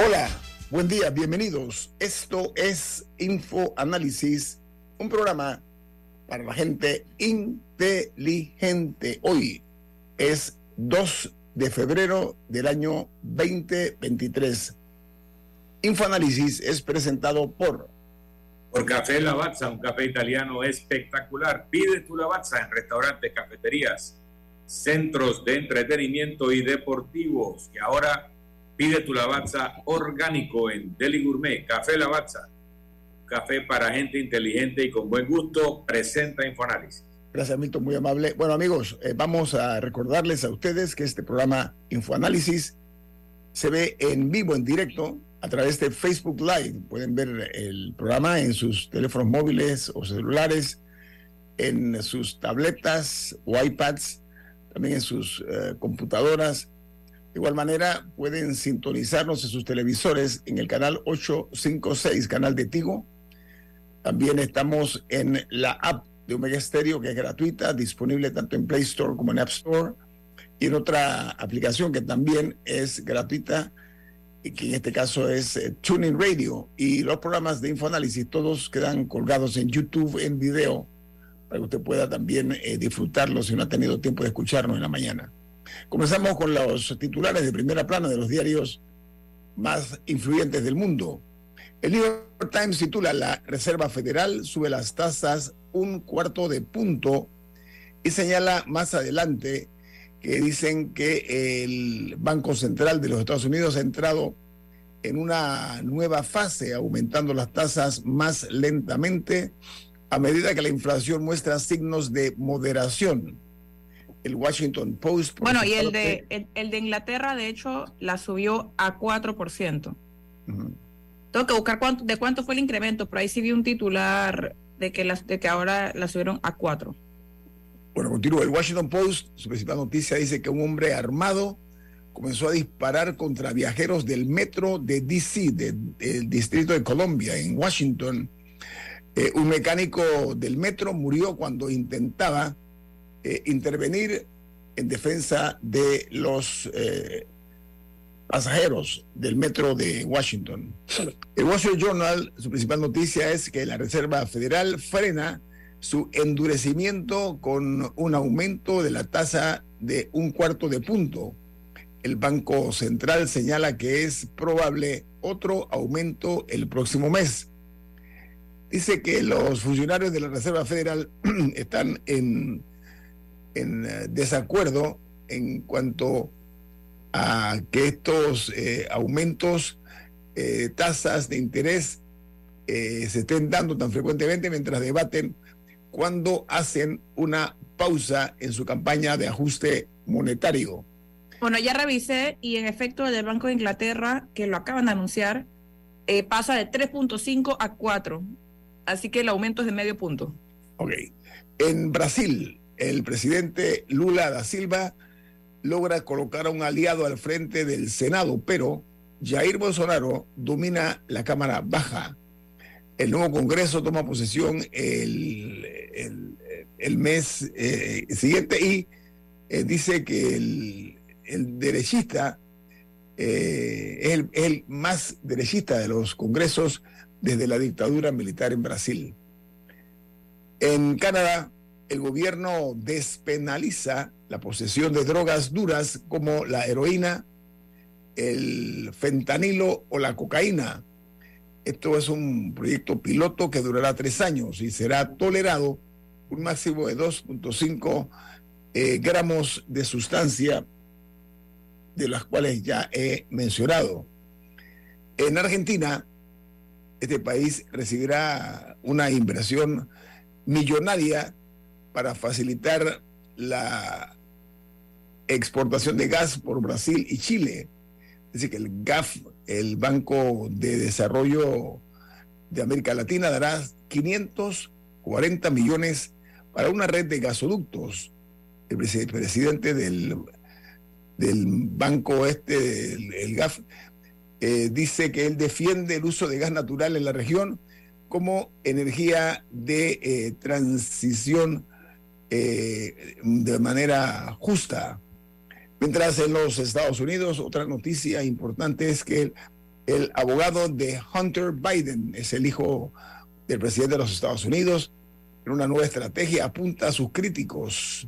Hola, buen día, bienvenidos. Esto es Info Análisis, un programa para la gente inteligente. Hoy es 2 de febrero del año 2023. Infoanálisis es presentado por por Café Lavazza, un café italiano espectacular. Pide tu Lavazza en restaurantes, cafeterías, centros de entretenimiento y deportivos. Y ahora Pide tu Lavazza orgánico en Deli Gourmet, Café Lavazza. Café para gente inteligente y con buen gusto. Presenta Infoanálisis. Gracias, Milton, muy amable. Bueno, amigos, eh, vamos a recordarles a ustedes que este programa Infoanálisis se ve en vivo, en directo, a través de Facebook Live. Pueden ver el programa en sus teléfonos móviles o celulares, en sus tabletas o iPads, también en sus eh, computadoras de igual manera, pueden sintonizarnos en sus televisores en el canal 856, canal de Tigo. También estamos en la app de Omega Stereo, que es gratuita, disponible tanto en Play Store como en App Store, y en otra aplicación que también es gratuita, y que en este caso es eh, Tuning Radio. Y los programas de Infoanálisis todos quedan colgados en YouTube en video, para que usted pueda también eh, disfrutarlos si no ha tenido tiempo de escucharnos en la mañana. Comenzamos con los titulares de primera plana de los diarios más influyentes del mundo. El New York Times titula La Reserva Federal sube las tasas un cuarto de punto y señala más adelante que dicen que el Banco Central de los Estados Unidos ha entrado en una nueva fase, aumentando las tasas más lentamente a medida que la inflación muestra signos de moderación el Washington Post. Bueno, y el de, el, de Inglaterra, de hecho, la subió a 4%. Tengo que buscar cuánto, de cuánto fue el incremento, pero ahí sí vi un titular de que, las, de que ahora la subieron a 4. Bueno, continúo. El Washington Post, su principal noticia, dice que un hombre armado comenzó a disparar contra viajeros del metro de DC, del distrito de Columbia, en Washington. Eh, un mecánico del metro murió cuando intentaba eh, intervenir en defensa de los eh, pasajeros del metro de Washington. El Wall Street Journal, su principal noticia es que la Reserva Federal frena su endurecimiento con un aumento de la tasa de un cuarto de punto. El Banco Central señala que es probable otro aumento el próximo mes. Dice que los funcionarios de la Reserva Federal están en en eh, desacuerdo en cuanto a que estos eh, aumentos, eh, tasas de interés se estén dando tan frecuentemente mientras debaten cuando hacen una pausa en su campaña de ajuste monetario. Bueno, ya revisé y en efecto el del Banco de Inglaterra, que lo acaban de anunciar, pasa de 3.5 a 4. Así que el aumento es de medio punto. Ok. En Brasil, el presidente Lula da Silva logra colocar a un aliado al frente del Senado, pero Jair Bolsonaro domina la Cámara Baja. El nuevo Congreso toma posesión el, mes eh, siguiente y eh, dice que el, derechista eh, es, el, el más derechista de los congresos desde la dictadura militar en Brasil. En Canadá, el gobierno despenaliza la posesión de drogas duras como la heroína, el fentanilo o la cocaína. Esto es un proyecto piloto que durará tres años y será tolerado un máximo de 2.5 eh, gramos de sustancia de las cuales ya he mencionado. En Argentina, este país recibirá una inversión millonaria para facilitar la exportación de gas por Brasil y Chile. Es decir, que el GAF, el Banco de Desarrollo de América Latina, dará 540 millones para una red de gasoductos. El presidente del, del banco este, el, GAF, eh, dice que él defiende el uso de gas natural en la región como energía de eh, transición eh, de manera justa. Mientras en los Estados Unidos, otra noticia importante es que el, abogado de Hunter Biden, es el hijo del presidente de los Estados Unidos, en una nueva estrategia apunta a sus críticos.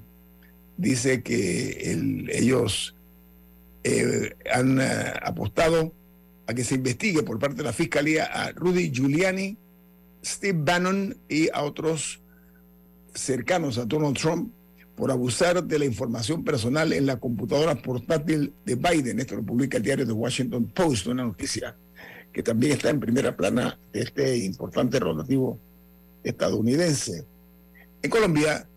Dice que ellos eh, han eh, apostado a que se investigue por parte de la Fiscalía a Rudy Giuliani, Steve Bannon y a otros cercanos a Donald Trump por abusar de la información personal en la computadora portátil de Biden. Esto lo publica el diario The Washington Post, una noticia que también está en primera plana de este importante relativo estadounidense. En Colombia,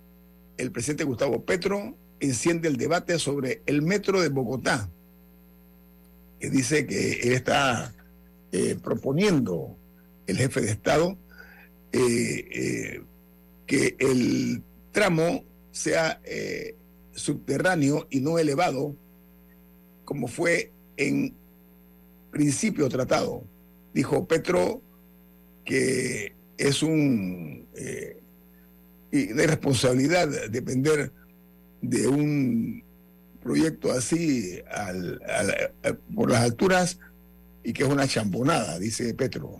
el presidente Gustavo Petro enciende el debate sobre el metro de Bogotá, que dice que él está eh, proponiendo, el jefe de Estado, eh, eh, que el tramo sea subterráneo y no elevado, como fue en principio tratado. Dijo Petro que es un de responsabilidad depender de un proyecto así por las alturas y que es una champonada, dice Petro.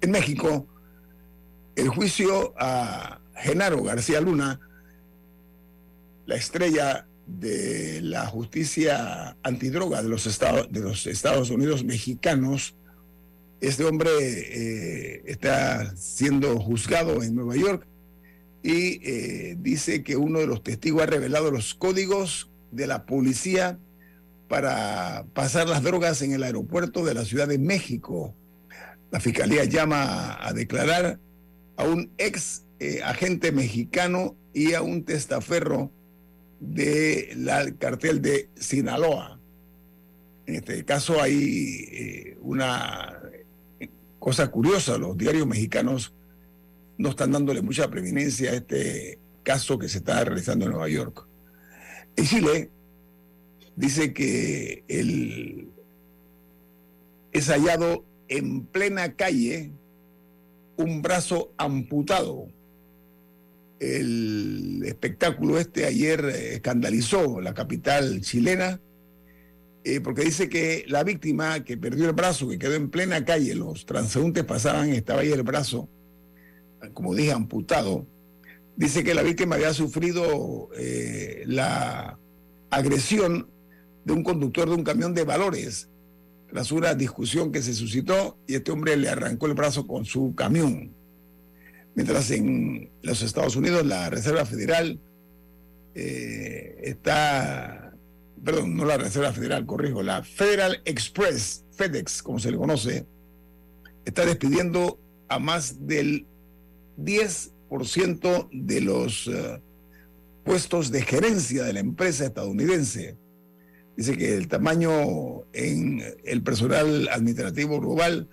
En México, el juicio a Genaro García Luna, la estrella de la justicia antidroga de los Estados, de los Estados Unidos mexicanos, este hombre eh, está siendo juzgado en Nueva York y eh, dice que uno de los testigos ha revelado los códigos de la policía para pasar las drogas en el aeropuerto de la Ciudad de México. La fiscalía llama a, declarar a un ex eh, agente mexicano y a un testaferro del cartel de Sinaloa. En este caso hay eh, una cosa curiosa, los diarios mexicanos no están dándole mucha preeminencia a este caso que se está realizando en Nueva York. En Chile dice que el, es hallado en plena calle un brazo amputado. El espectáculo este ayer escandalizó la capital chilena eh, porque dice que la víctima que perdió el brazo, que quedó en plena calle, los transeúntes pasaban, estaba ahí el brazo, como dije, amputado, dice que la víctima había sufrido eh, la agresión de un conductor de un camión de valores tras una discusión que se suscitó y este hombre le arrancó el brazo con su camión. Mientras en los Estados Unidos la Reserva Federal eh, está, perdón, no la Reserva Federal, corrijo, la Federal Express, FedEx, como se le conoce, está despidiendo a más del 10% de los eh, puestos de gerencia de la empresa estadounidense. Dice que el tamaño en el personal administrativo global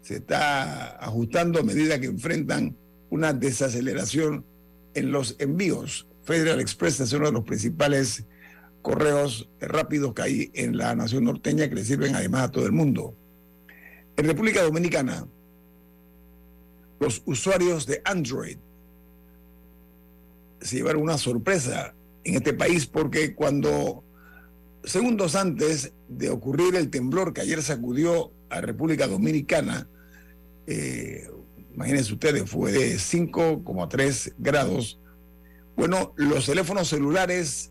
se está ajustando a medida que enfrentan una desaceleración en los envíos. Federal Express es uno de los principales correos rápidos que hay en la nación norteña que le sirven además a todo el mundo. En República Dominicana, los usuarios de Android se llevaron una sorpresa en este país porque cuando segundos antes de ocurrir el temblor que ayer sacudió a República Dominicana, eh, imagínense ustedes, fue de 5,3 grados. Bueno, los teléfonos celulares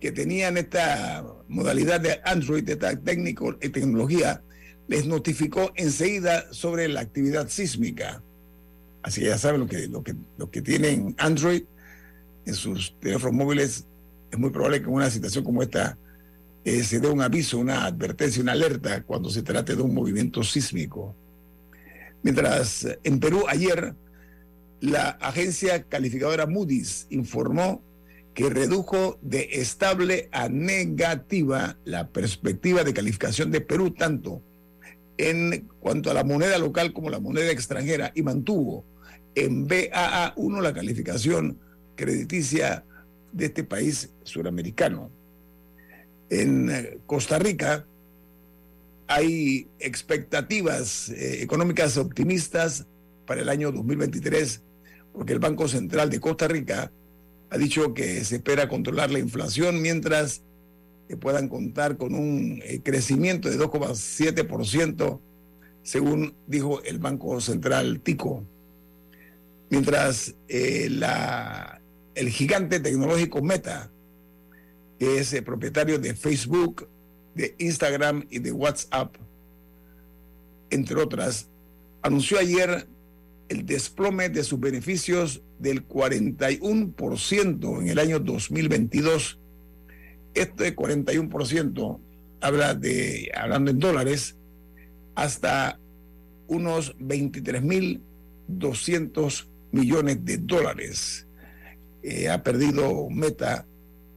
que tenían esta modalidad de Android, esta técnico, tecnología, les notificó enseguida sobre la actividad sísmica. Así que ya saben lo que, lo que, lo que tienen Android. en sus teléfonos móviles, es muy probable que en una situación como esta eh, se dé un aviso, una advertencia, una alerta cuando se trate de un movimiento sísmico. Mientras en Perú ayer la agencia calificadora Moody's informó que redujo de estable a negativa la perspectiva de calificación de Perú tanto en cuanto a la moneda local como la moneda extranjera y mantuvo en BAA1 la calificación crediticia de este país suramericano. En eh, Costa Rica hay expectativas eh, económicas optimistas para el año 2023 porque el Banco Central de Costa Rica ha dicho que se espera controlar la inflación mientras puedan contar con un eh, crecimiento de 2,7%, según dijo el Banco Central Tico. Mientras el gigante tecnológico Meta, que es el propietario de Facebook, de Instagram y de WhatsApp, entre otras, anunció ayer el desplome de sus beneficios del 41% en el año 2022. Este 41% habla de, hablando en dólares, hasta unos 23.200 millones de dólares. Eh, ha perdido Meta,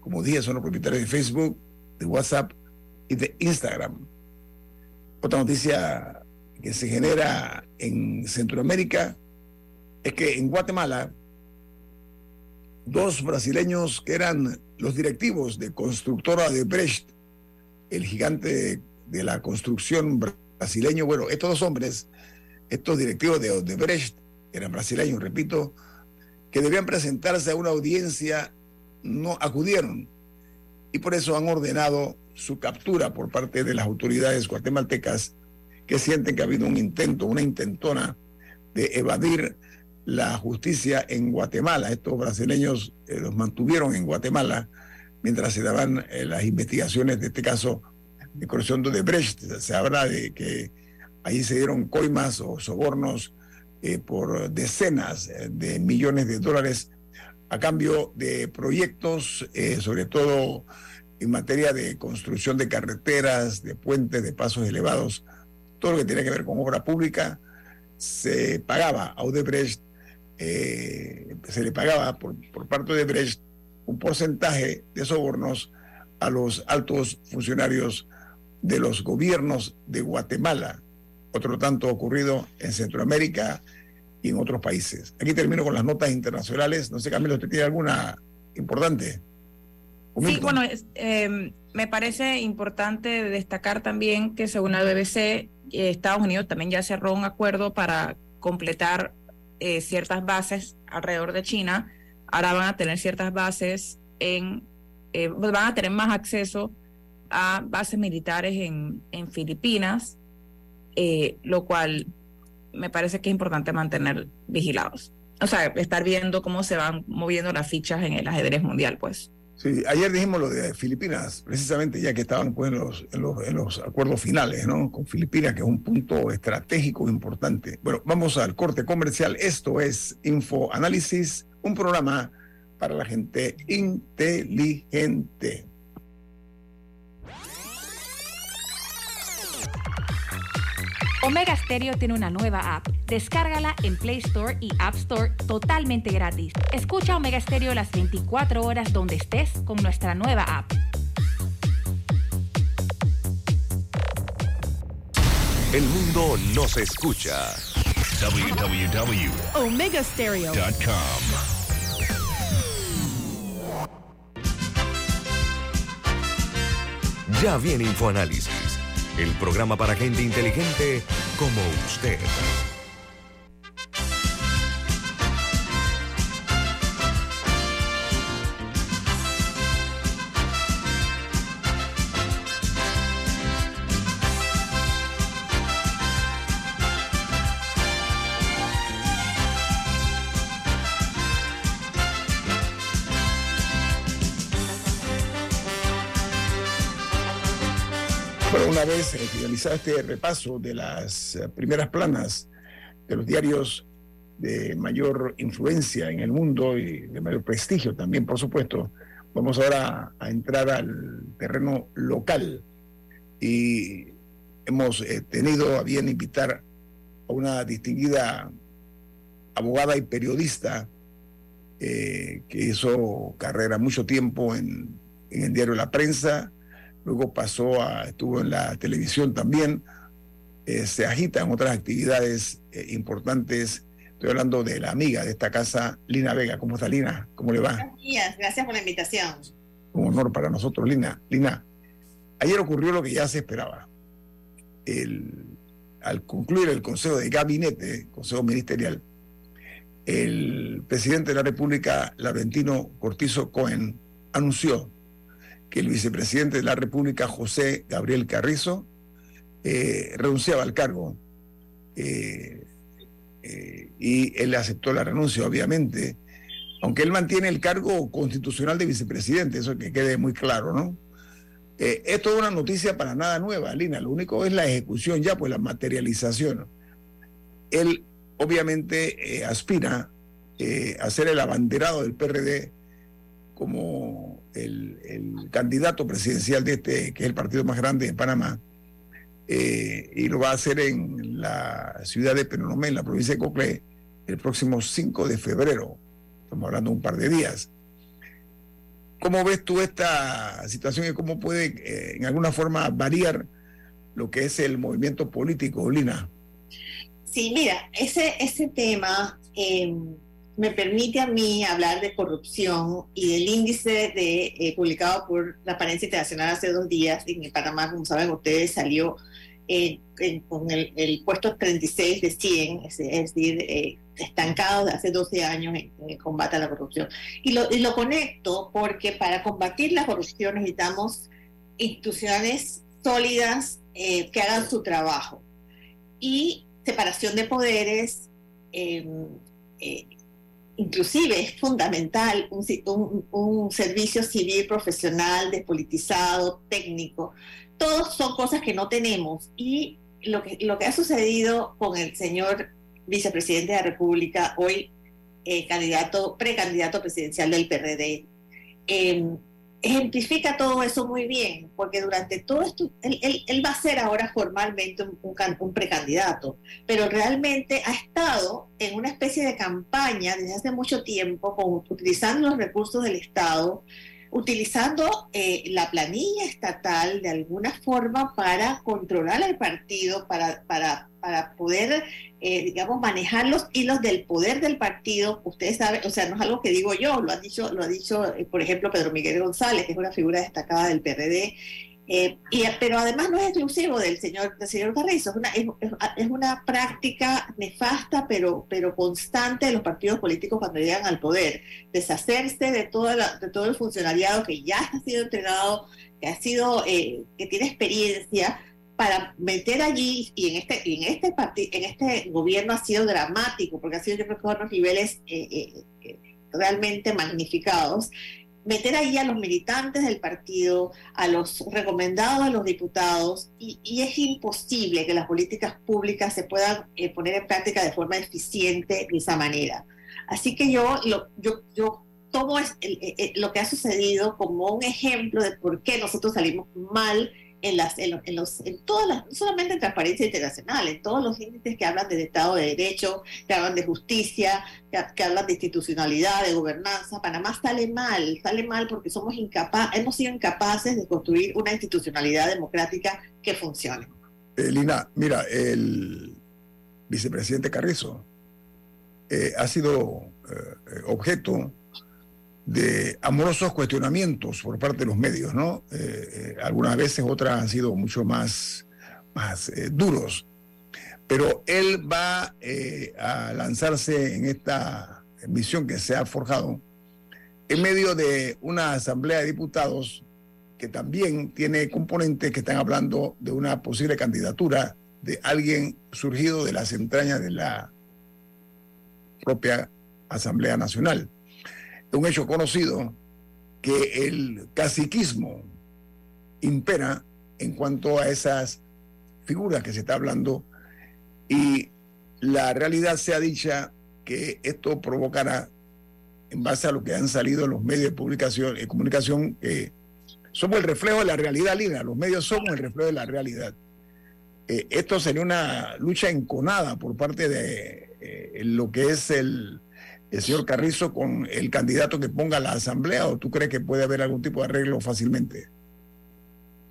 como dije, son los propietarios de Facebook, de WhatsApp y de Instagram. Otra noticia que se genera en Centroamérica es que en Guatemala, dos brasileños que eran los directivos de constructora de Brecht, el gigante de la construcción brasileño, bueno, estos dos hombres, estos directivos de, de Brecht, eran brasileños, repito, que debían presentarse a una audiencia, no acudieron. Y por eso han ordenado su captura por parte de las autoridades guatemaltecas que sienten que ha habido un intento, una intentona de evadir la justicia en Guatemala. Estos brasileños eh, los mantuvieron en Guatemala mientras se daban eh, las investigaciones de este caso de corrupción de Brecht. Se habla de que ahí se dieron coimas o sobornos eh, por decenas de millones de dólares a cambio de proyectos, sobre todo en materia de construcción de carreteras, de puentes, de pasos elevados, todo lo que tiene que ver con obra pública, se pagaba a Odebrecht eh, se le pagaba por, por parte de Brecht un porcentaje de sobornos a los altos funcionarios de los gobiernos de Guatemala. Otro tanto ocurrido en Centroamérica y en otros países. Aquí termino con las notas internacionales. No sé, Camilo, ¿usted tiene alguna importante? Sí, bueno, em, me parece importante destacar también que según la BBC, eh, Estados Unidos también ya cerró un acuerdo para completar eh, ciertas bases alrededor de China, ahora van a tener ciertas bases en, eh, pues van a tener más acceso a bases militares en, en Filipinas, eh, lo cual me parece que es importante mantener vigilados. O sea, estar viendo cómo se van moviendo las fichas en el ajedrez mundial, pues. Sí, ayer dijimos lo de Filipinas, precisamente ya que estaban pues, en, los, en, los, acuerdos finales ¿no? con Filipinas, que es un punto estratégico importante. Bueno, vamos al corte comercial. Esto es Info Análisis, un programa para la gente inteligente. Omega Stereo tiene una nueva app. Descárgala en Play Store y App Store totalmente gratis. Escucha Omega Stereo las 24 horas donde estés con nuestra nueva app. El mundo nos escucha. www.omegastereo.com Ya viene InfoAnálisis el programa para gente inteligente como usted. Una vez finalizado este repaso de las eh, primeras planas de los diarios de mayor influencia en el mundo y de mayor prestigio también, por supuesto. Vamos ahora a entrar al terreno local y hemos eh, tenido a bien invitar a una distinguida abogada y periodista eh, que hizo carrera mucho tiempo en, en, el diario La Prensa, luego pasó a, estuvo en la televisión también, eh, se agita en otras actividades importantes Estoy hablando de la amiga de esta casa, Lina Vega. ¿Cómo está Lina? ¿Cómo le va? Buenos días, gracias por la invitación. Un honor para nosotros, Lina. Lina, ayer ocurrió lo que ya se esperaba. al concluir el Consejo de Gabinete, Consejo Ministerial, el presidente de la República, Laurentino Cortizo Cohen, anunció que el vicepresidente de la República, José Gabriel Carrizo, eh, renunciaba al cargo. Eh, eh, y él aceptó la renuncia, obviamente, aunque él mantiene el cargo constitucional de vicepresidente, eso que quede muy claro, ¿no? Esto es una noticia para nada nueva, Lina, lo único es la ejecución ya, pues la materialización. Él obviamente aspira a ser el abanderado del PRD como el, candidato presidencial de este, que es el partido más grande en Panamá eh, y lo va a hacer en la ciudad de Penonomé, en la provincia de Coclé, el próximo 5 de febrero. Estamos hablando de un par de días. ¿Cómo ves tú esta situación y cómo puede eh, en alguna forma variar lo que es el movimiento político, Lina? Sí, mira, ese, ese tema em, me permite a mí hablar de corrupción y del índice de, eh, publicado por la Apariencia Internacional hace dos días en Panamá, como saben ustedes, salió con el, puesto 36 de 100, es, decir, eh, estancado de hace 12 años en, el combate a la corrupción. Y lo, conecto porque para combatir la corrupción necesitamos instituciones sólidas eh, que hagan su trabajo y separación de poderes. Eh, inclusive es fundamental un, servicio civil profesional, despolitizado, técnico, todos son cosas que no tenemos. Y lo que, lo que ha sucedido con el señor vicepresidente de la República, hoy eh, candidato, precandidato presidencial del PRD, em, ejemplifica todo eso muy bien, porque durante todo esto, él, va a ser ahora formalmente un, un, precandidato, pero realmente ha estado en una especie de campaña desde hace mucho tiempo, con, utilizando los recursos del Estado, utilizando eh, la planilla estatal de alguna forma para controlar al partido, para, para, para poder, eh, digamos, manejar los hilos del poder del partido. Ustedes saben, o sea, no es algo que digo yo, lo ha dicho, lo ha dicho, eh, por ejemplo, Pedro Miguel González, que es una figura destacada del PRD, eh, y, pero además no es exclusivo del señor, del señor Carrizo, es una, es, una práctica nefasta pero, pero constante de los partidos políticos cuando llegan al poder, deshacerse de, toda de todo el funcionariado que ya ha sido entrenado, que ha sido, eh, que tiene experiencia, para meter allí, y en este, en este en este gobierno ha sido dramático, porque ha sido yo creo que unos niveles eh, realmente magnificados, meter ahí a los militantes del partido, a los recomendados a los diputados, y, es imposible que las políticas públicas se puedan eh, poner en práctica de forma eficiente de esa manera. Así que yo, lo, yo, yo tomo lo que ha sucedido como un ejemplo de por qué nosotros salimos mal en, las, en, los, en todas las, no solamente en transparencia internacional, en todos los índices que hablan del Estado de Derecho, que hablan de justicia, que, hablan de institucionalidad, de gobernanza, Panamá sale mal, sale mal porque somos incapaz, hemos sido incapaces de construir una institucionalidad democrática que funcione. Eh, Lina, mira, el vicepresidente Carrizo eh, ha sido eh, objeto de amorosos cuestionamientos por parte de los medios, ¿no? Eh, eh, algunas veces otras han sido mucho más, más eh, duros. Pero él va a lanzarse en esta misión que se ha forjado en medio de una asamblea de diputados que también tiene componentes que están hablando de una posible candidatura de alguien surgido de las entrañas de la propia Asamblea Nacional un hecho conocido que el caciquismo impera en cuanto a esas figuras que se está hablando y la realidad sea dicha que esto provocará en base a lo que han salido los medios de publicación y comunicación, que somos el reflejo de la realidad, Lina. Los medios somos el reflejo de la realidad. Eh, esto sería una lucha enconada por parte de eh, lo que es el, el señor Carrizo con el candidato que ponga la asamblea o tú crees que puede haber algún tipo de arreglo fácilmente?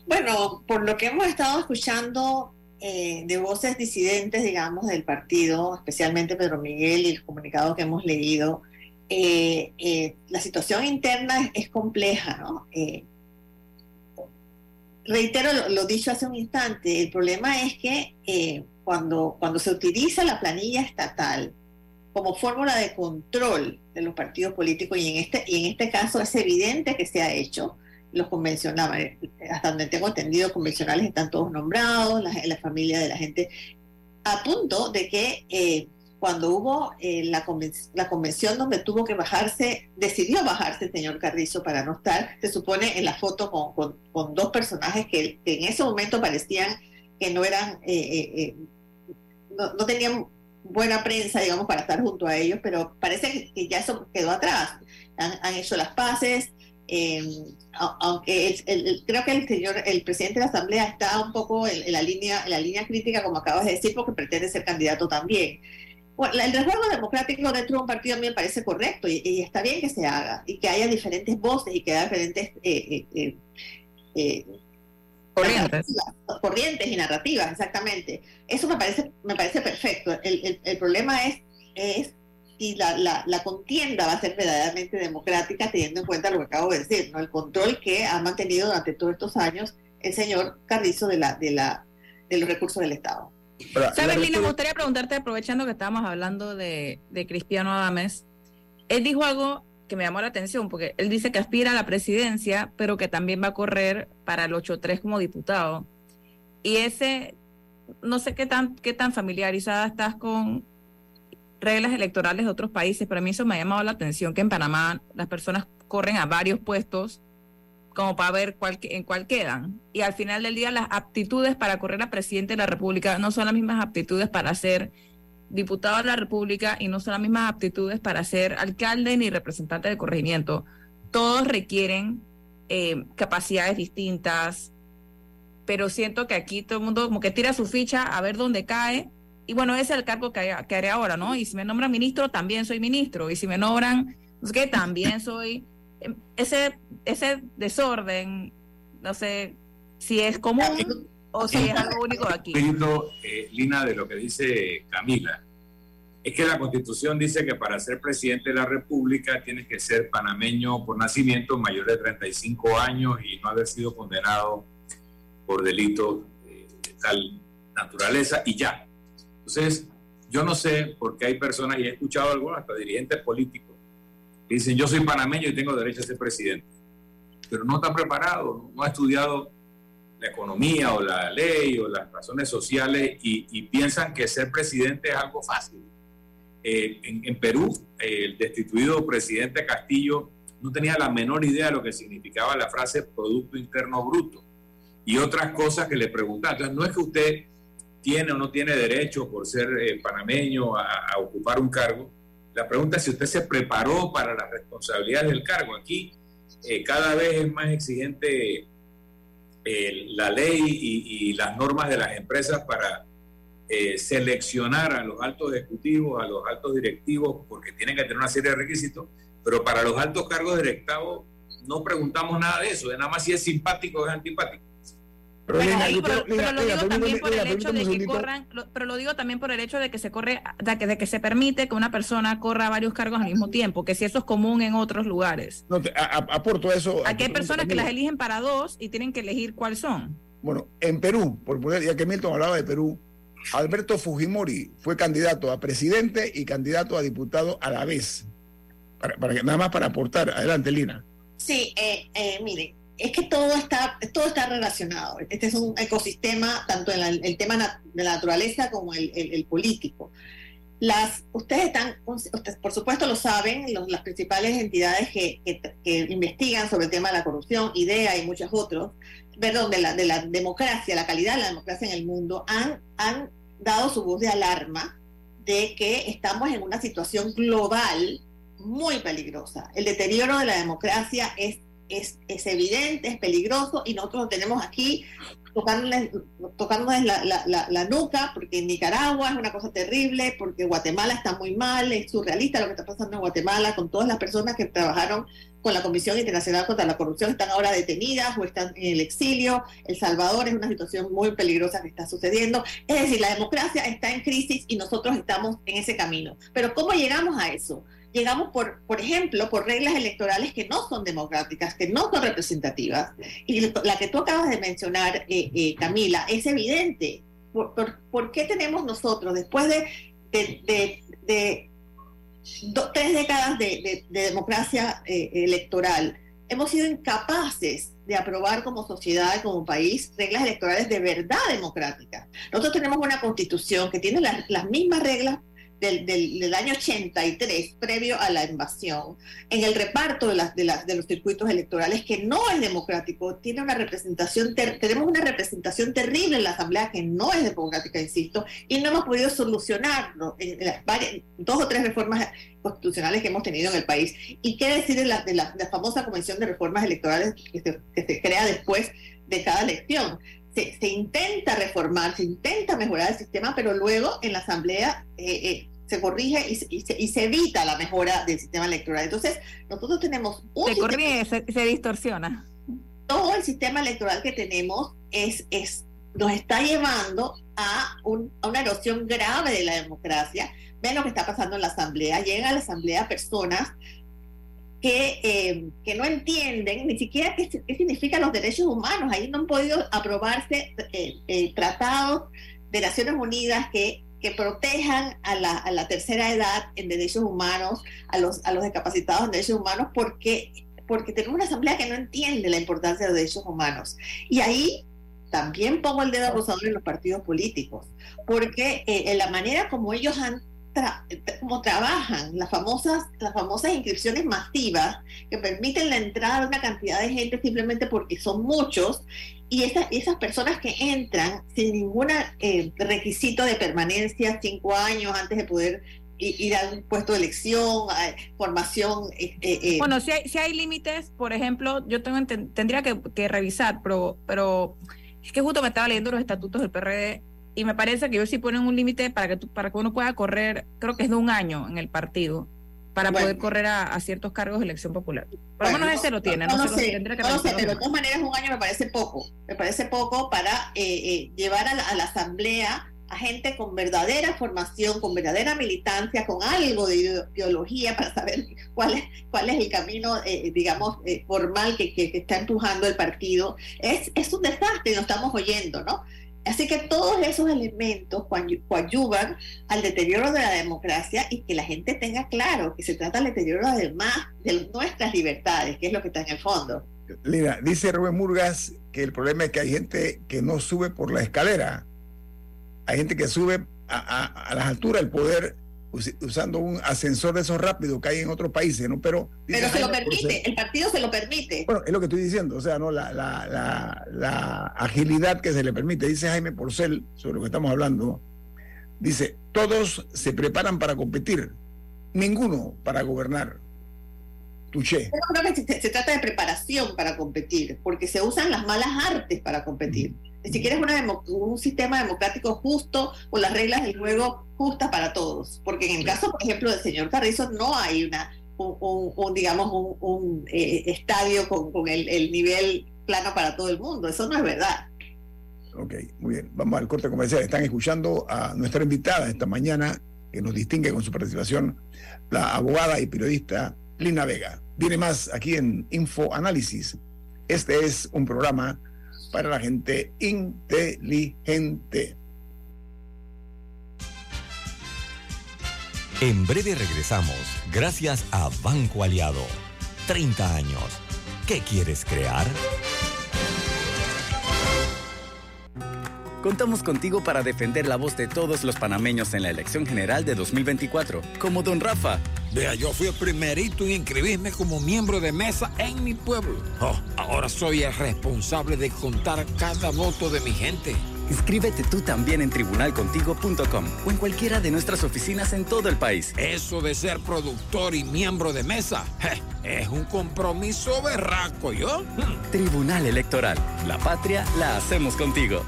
Bueno, por lo que hemos estado escuchando eh, de voces disidentes, digamos, del partido, especialmente Pedro Miguel y el comunicado que hemos leído, eh, eh, la situación interna es, compleja, ¿no? reitero lo, dicho hace un instante, el problema es que cuando, cuando se utiliza la planilla estatal como fórmula de control de los partidos políticos, y en este, y en este caso es evidente que se ha hecho, los convencionales, hasta donde tengo entendido, convencionales están todos nombrados, la, familia de la gente, a punto de que eh, cuando hubo eh, la, la, convención donde tuvo que bajarse, decidió bajarse el señor Carrizo para no estar, se supone en la foto con, con, dos personajes que, en ese momento parecían que no eran, eh, no, tenían buena prensa, digamos, para estar junto a ellos, pero parece que ya eso quedó atrás. Han, han hecho las paces, eh, aunque creo que el señor, el presidente de la Asamblea está un poco en, la línea, en la línea crítica, como acabas de decir, porque pretende ser candidato también. Bueno, el resguardo democrático dentro de un partido a mí me parece correcto y, está bien que se haga y que haya diferentes voces y que haya diferentes eh, eh, eh corrientes. corrientes y narrativas, exactamente. Eso me parece, me parece perfecto. El, el problema es, es y la, la, contienda va a ser verdaderamente democrática teniendo en cuenta lo que acabo de decir, ¿no? el control que ha mantenido durante todos estos años el señor Carrizo de, la, de, la, de los recursos del Estado. ¿Sabes, Lina? Me gustaría preguntarte, aprovechando que estábamos hablando de, de Cristiano Adames, él dijo algo que me llamó la atención, porque él dice que aspira a la presidencia, pero que también va a correr para el 8-3 como diputado. Y ese, no sé qué tan, qué tan familiarizada estás con, reglas electorales de otros países, pero a mí eso me ha llamado la atención que en Panamá las personas corren a varios puestos como para ver en cuál quedan. Y al final del día las aptitudes para correr a presidente de la República no son las mismas aptitudes para ser diputado de la República y no son las mismas aptitudes para ser alcalde ni representante del corregimiento. Todos requieren eh, capacidades distintas, pero siento que aquí todo el mundo como que tira su ficha a ver dónde cae y bueno, ese es el cargo que, haré ahora, ¿no? Y si me nombran ministro, también soy ministro. Y si me nombran, no sé qué, también soy. Em, ese, ese desorden, no sé si es común o si es algo único de aquí. Eh, Lina, de lo que dice Camila, es que la constitución dice que para ser presidente de la República tienes que ser panameño por nacimiento, mayor de 35 años y no haber sido condenado por delitos de tal naturaleza y ya. Entonces, yo no sé por qué hay personas, y he escuchado algunos, hasta dirigentes políticos, que dicen, yo soy panameño y tengo derecho a ser presidente, pero no está preparado, no ha estudiado la economía o la ley o las razones sociales y, piensan que ser presidente es algo fácil. Eh, en, Perú, el destituido presidente Castillo no tenía la menor idea de lo que significaba la frase Producto Interno Bruto y otras cosas que le preguntaban. Entonces, no es que usted tiene o no tiene derecho por ser eh, panameño a, ocupar un cargo. La pregunta es si usted se preparó para las responsabilidades del cargo. Aquí eh, cada vez es más exigente eh, la ley y, las normas de las empresas para seleccionar a los altos ejecutivos, a los altos directivos, porque tienen que tener una serie de requisitos, pero para los altos cargos directivos no preguntamos nada de eso, de nada más si es simpático o es antipático. Pero, lo digo también por el hecho de que corran, pero lo digo también por el hecho de que se corre, de que, de que se permite que una persona corra varios cargos al mismo tiempo, que si eso es común en otros lugares. No, aporto eso. Aquí hay personas que las eligen para dos y tienen que elegir cuáles son. Bueno, en Perú, por poner, ya que Milton hablaba de Perú, Alberto Fujimori fue candidato a presidente y candidato a diputado a la vez. Para, nada más para aportar. Adelante, Lina. Sí, eh, eh, mire, es que todo está, todo está relacionado. Este es un ecosistema, tanto en el tema de la naturaleza como el, el, político. Las, ustedes están, por supuesto lo saben, las principales entidades que, que, investigan sobre el tema de la corrupción, IDEA y muchos otros, perdón, de la, de la democracia, la calidad de la democracia en el mundo, han, han dado su voz de alarma de que estamos en una situación global muy peligrosa. El deterioro de la democracia es, es, es evidente, es peligroso y nosotros lo tenemos aquí tocándoles, tocándoles la, la, la, nuca, porque en Nicaragua es una cosa terrible, porque Guatemala está muy mal, es surrealista lo que está pasando en Guatemala con todas las personas que trabajaron con la Comisión Internacional contra la Corrupción, están ahora detenidas o están en el exilio. El Salvador es una situación muy peligrosa que está sucediendo. Es decir, la democracia está en crisis y nosotros estamos en ese camino. Pero ¿cómo llegamos a eso? Llegamos por, por ejemplo, por reglas electorales que no son democráticas, que no son representativas. Y la que tú acabas de mencionar, eh, eh, Camila, es evidente. ¿Por, qué tenemos nosotros, después de, de, de, tres décadas de, democracia eh, electoral, hemos sido incapaces de aprobar como sociedad como país reglas electorales de verdad democráticas? Nosotros tenemos una constitución que tiene las, las mismas reglas del, del, año 83, previo a la invasión, en el reparto de, las, de, las, de los circuitos electorales, que no es democrático, tiene una representación, tenemos una representación terrible en la Asamblea que no es democrática, insisto, y no hemos podido solucionarlo en, las varias, dos o tres reformas constitucionales que hemos tenido en el país. ¿Y qué decir de la, de la, famosa Comisión de Reformas Electorales que se, que se crea después de cada elección? Se, se, intenta reformar, se intenta mejorar el sistema, pero luego en la Asamblea eh, eh, se corrige y, se, evita la mejora del sistema electoral. Entonces, nosotros tenemos un... Se corrige, se, distorsiona. Todo el sistema electoral que tenemos es, es, nos está llevando a, a una erosión grave de la democracia. Ven lo que está pasando en la Asamblea. Llegan a la Asamblea personas que, eh, que, no entienden ni siquiera qué, qué, significan los derechos humanos. Ahí no han podido aprobarse eh, eh, tratados de Naciones Unidas que que protejan a la, a la, tercera edad en derechos humanos, a los, a los discapacitados en derechos humanos, porque, porque tenemos una asamblea que no entiende la importancia de derechos humanos. Y ahí también pongo el dedo rosador en los partidos políticos, porque eh, en la manera como ellos han como trabajan las famosas las famosas inscripciones masivas que permiten la entrada de una cantidad de gente simplemente porque son muchos y esas, esas personas que entran sin ningún eh, requisito de permanencia, cinco años antes de poder ir a un puesto de elección, formación. Eh, eh, bueno, si hay, si hay límites, por ejemplo, yo tengo tendría que, revisar, pero, pero es que justo me estaba leyendo los estatutos del PRD y me parece que ellos sí ponen un límite para que, para que uno pueda correr, creo que es de un año en el partido para poder correr a, ciertos cargos de elección popular. Por lo menos ese lo tiene, no, sé, sé pero de todas maneras un año me parece poco, me parece poco para eh, eh, llevar a la, asamblea a gente con verdadera formación, con verdadera militancia, con algo de ideología para saber cuál es, cuál es el camino, eh, digamos, formal que, que, está empujando el partido. Es, es un desastre, nos estamos oyendo, ¿no? Así que todos esos elementos coadyuvan al deterioro de la democracia y que la gente tenga claro que se trata del deterioro además de nuestras libertades, que es lo que está en el fondo. Lina, dice Rubén Murgas que el problema es que hay gente que no sube por la escalera, hay gente que sube a, a las alturas del poder usando un ascensor de esos rápidos que hay en otros países, ¿no? Pero, Pero se lo permite, el partido se lo permite. Bueno, es lo que estoy diciendo, o sea, ¿no? La, la, la, la agilidad que se le permite. Dice Jaime Porcel, sobre lo que estamos hablando, dice, todos se preparan para competir, ninguno para gobernar. Tuché. Yo creo que se, se, trata de preparación para competir, porque se usan las malas artes para competir. Ni siquiera es una un sistema democrático justo o las reglas del juego justas para todos. Porque en el caso, por ejemplo, del señor Carrizo, no hay una un, digamos, un, eh, estadio con, con el, el, nivel plano para todo el mundo. Eso no es verdad. Ok, muy bien. Vamos al corte comercial. Están escuchando a nuestra invitada esta mañana, que nos distingue con su participación, la abogada y periodista Lina Vega. Viene más aquí en Info Análisis. Este es un programa para la gente inteligente. En breve regresamos, gracias a Banco Aliado. 30 años. ¿Qué quieres crear? Contamos contigo para defender la voz de todos los panameños en la elección general de 2024, como don Rafa. Vea, yo fui el primerito en inscribirme como miembro de mesa en mi pueblo. Oh, ahora soy el responsable de contar cada voto de mi gente. Inscríbete tú también en tribunalcontigo.com o en cualquiera de nuestras oficinas en todo el país. Eso de ser productor y miembro de mesa es un compromiso berraco, ¿yo? Tribunal Electoral. La patria la hacemos contigo.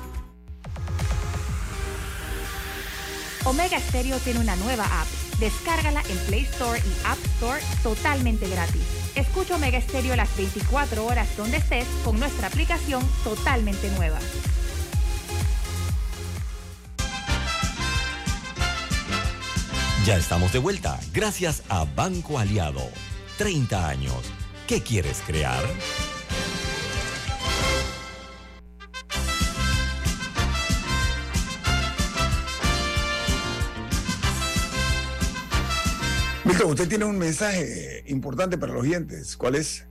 Omega Stereo tiene una nueva app. Descárgala en Play Store y App Store totalmente gratis. Escucha Omega Stereo las 24 horas donde estés con nuestra aplicación totalmente nueva. Ya estamos de vuelta, gracias a Banco Aliado. 30 años. ¿Qué quieres crear? Milton, usted tiene un mensaje importante para los oyentes. ¿Cuál es?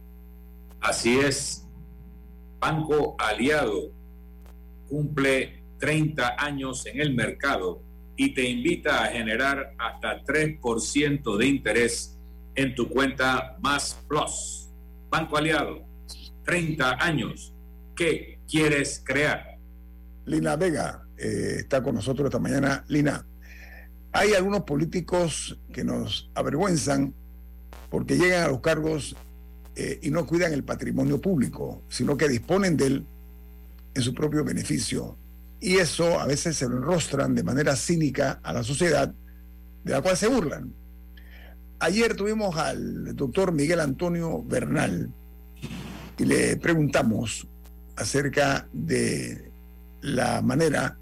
Así es. Banco Aliado cumple 30 años en el mercado y te invita a generar hasta 3% de interés en tu cuenta Más Plus. Banco Aliado, 30 años. ¿Qué quieres crear? Lina Vega eh, está con nosotros esta mañana. Lina, hay algunos políticos que nos avergüenzan porque llegan a los cargos eh, y no cuidan el patrimonio público, sino que disponen de él en su propio beneficio. Y eso a veces se lo enrostran de manera cínica a la sociedad, de la cual se burlan. Ayer tuvimos al doctor Miguel Antonio Bernal y le preguntamos acerca de la manera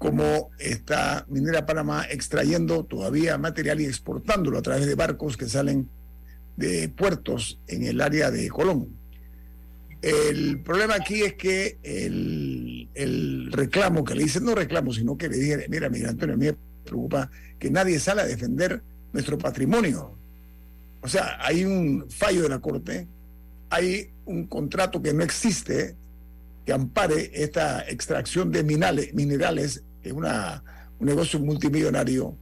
como está Minera Panamá extrayendo todavía material y exportándolo a través de barcos que salen de puertos en el área de Colón. El problema aquí es que el, reclamo que le hice, no reclamo, sino que le dije, mira, mira, Antonio, a mí me preocupa que nadie sale a defender nuestro patrimonio. O sea, hay un fallo de la Corte, hay un contrato que no existe que ampare esta extracción de minerales, minerales en una, un negocio multimillonario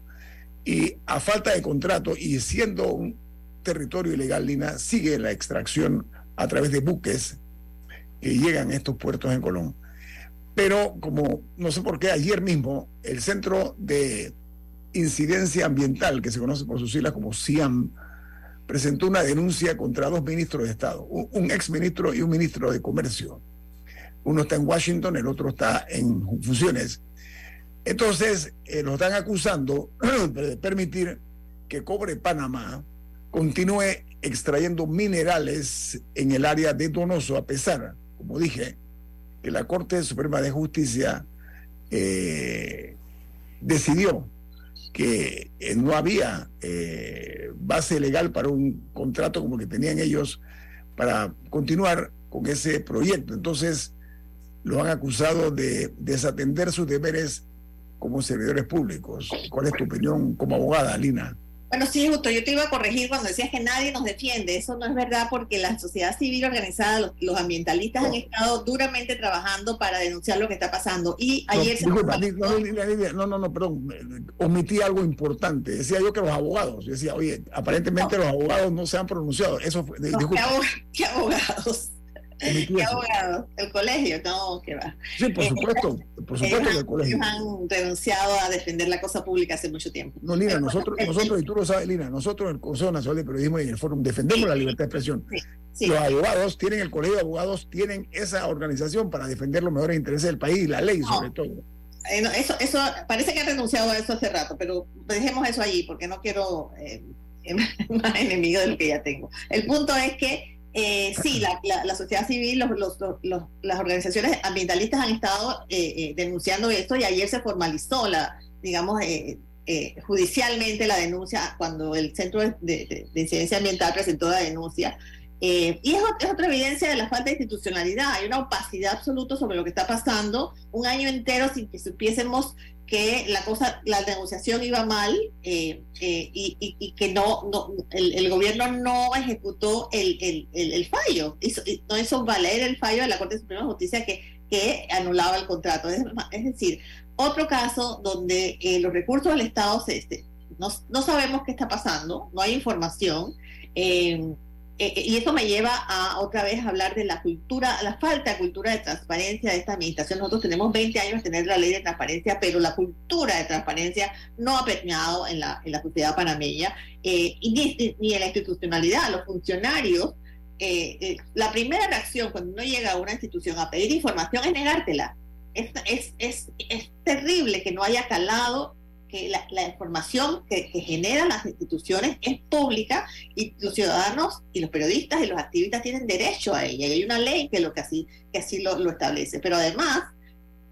y a falta de contrato y siendo un territorio ilegal, Lina, sigue la extracción a través de buques que llegan a estos puertos en Colón. Pero como no sé por qué ayer mismo el Centro de Incidencia Ambiental, que se conoce por sus siglas como CIAM, presentó una denuncia contra dos ministros de Estado, un, ex ministro y un ministro de Comercio. Uno está en Washington, el otro está en funciones. Entonces, eh, lo están acusando de permitir que Cobre Panamá continúe extrayendo minerales en el área de Donoso, a pesar como dije, que la Corte Suprema de Justicia eh, decidió que eh, no había eh, base legal para un contrato como el que tenían ellos para continuar con ese proyecto. Entonces, lo han acusado de desatender sus deberes como servidores públicos. ¿Cuál es tu opinión como abogada, Lina? Bueno, sí, justo, yo te iba a corregir cuando decías que nadie nos defiende. Eso no es verdad porque la sociedad civil organizada, los, ambientalistas han estado duramente trabajando para denunciar lo que está pasando. Y ayer se... no, no, no, perdón, omití algo importante. Decía yo que los abogados, decía, oye, aparentemente los abogados no se han pronunciado. Eso fue, ¿qué abogados? ¿Qué abogado? ¿El colegio? No, que va. Sí, por supuesto, por supuesto que el colegio. Ellos han renunciado a defender la cosa pública hace mucho tiempo. No, Lina, nosotros, nosotros, y tú lo sabes, Lina, nosotros en el Consejo Nacional de Periodismo y en el Fórum defendemos la libertad de expresión. Los abogados tienen, el colegio de abogados tienen esa organización para defender los mejores intereses del país y la ley sobre todo. Eh, eso, eso parece que ha renunciado a eso hace rato, pero dejemos eso allí porque no quiero eh, más enemigo de lo que ya tengo. El punto es que eh, sí, la, sociedad civil, las organizaciones ambientalistas han estado eh, eh, denunciando esto y ayer se formalizó la, digamos, judicialmente la denuncia cuando el Centro de, Incidencia Ambiental presentó la denuncia. y es, es, otra evidencia de la falta de institucionalidad. Hay una opacidad absoluta sobre lo que está pasando, un año entero sin que supiésemos que la cosa, la negociación iba mal eh, eh, y, que no, no el, gobierno no ejecutó el, fallo, no hizo valer el fallo de la Corte Suprema de Justicia que, anulaba el contrato. Es, decir, otro caso donde eh, los recursos del Estado se, este, no, no, sabemos qué está pasando, no hay información. Eh, y eso me lleva a otra vez a hablar de la cultura, la falta de cultura de transparencia de esta administración. Nosotros tenemos 20 años de tener la ley de transparencia, pero la cultura de transparencia no ha permeado en la, en la sociedad panameña eh, y ni, ni, en la institucionalidad. Los funcionarios, eh, la primera reacción cuando uno llega a una institución a pedir información es negártela. Es, es, es, es terrible que no haya calado que la, información que, generan las instituciones es pública y los ciudadanos y los periodistas y los activistas tienen derecho a ella. Y hay una ley que, lo que así, que así lo, establece. Pero además,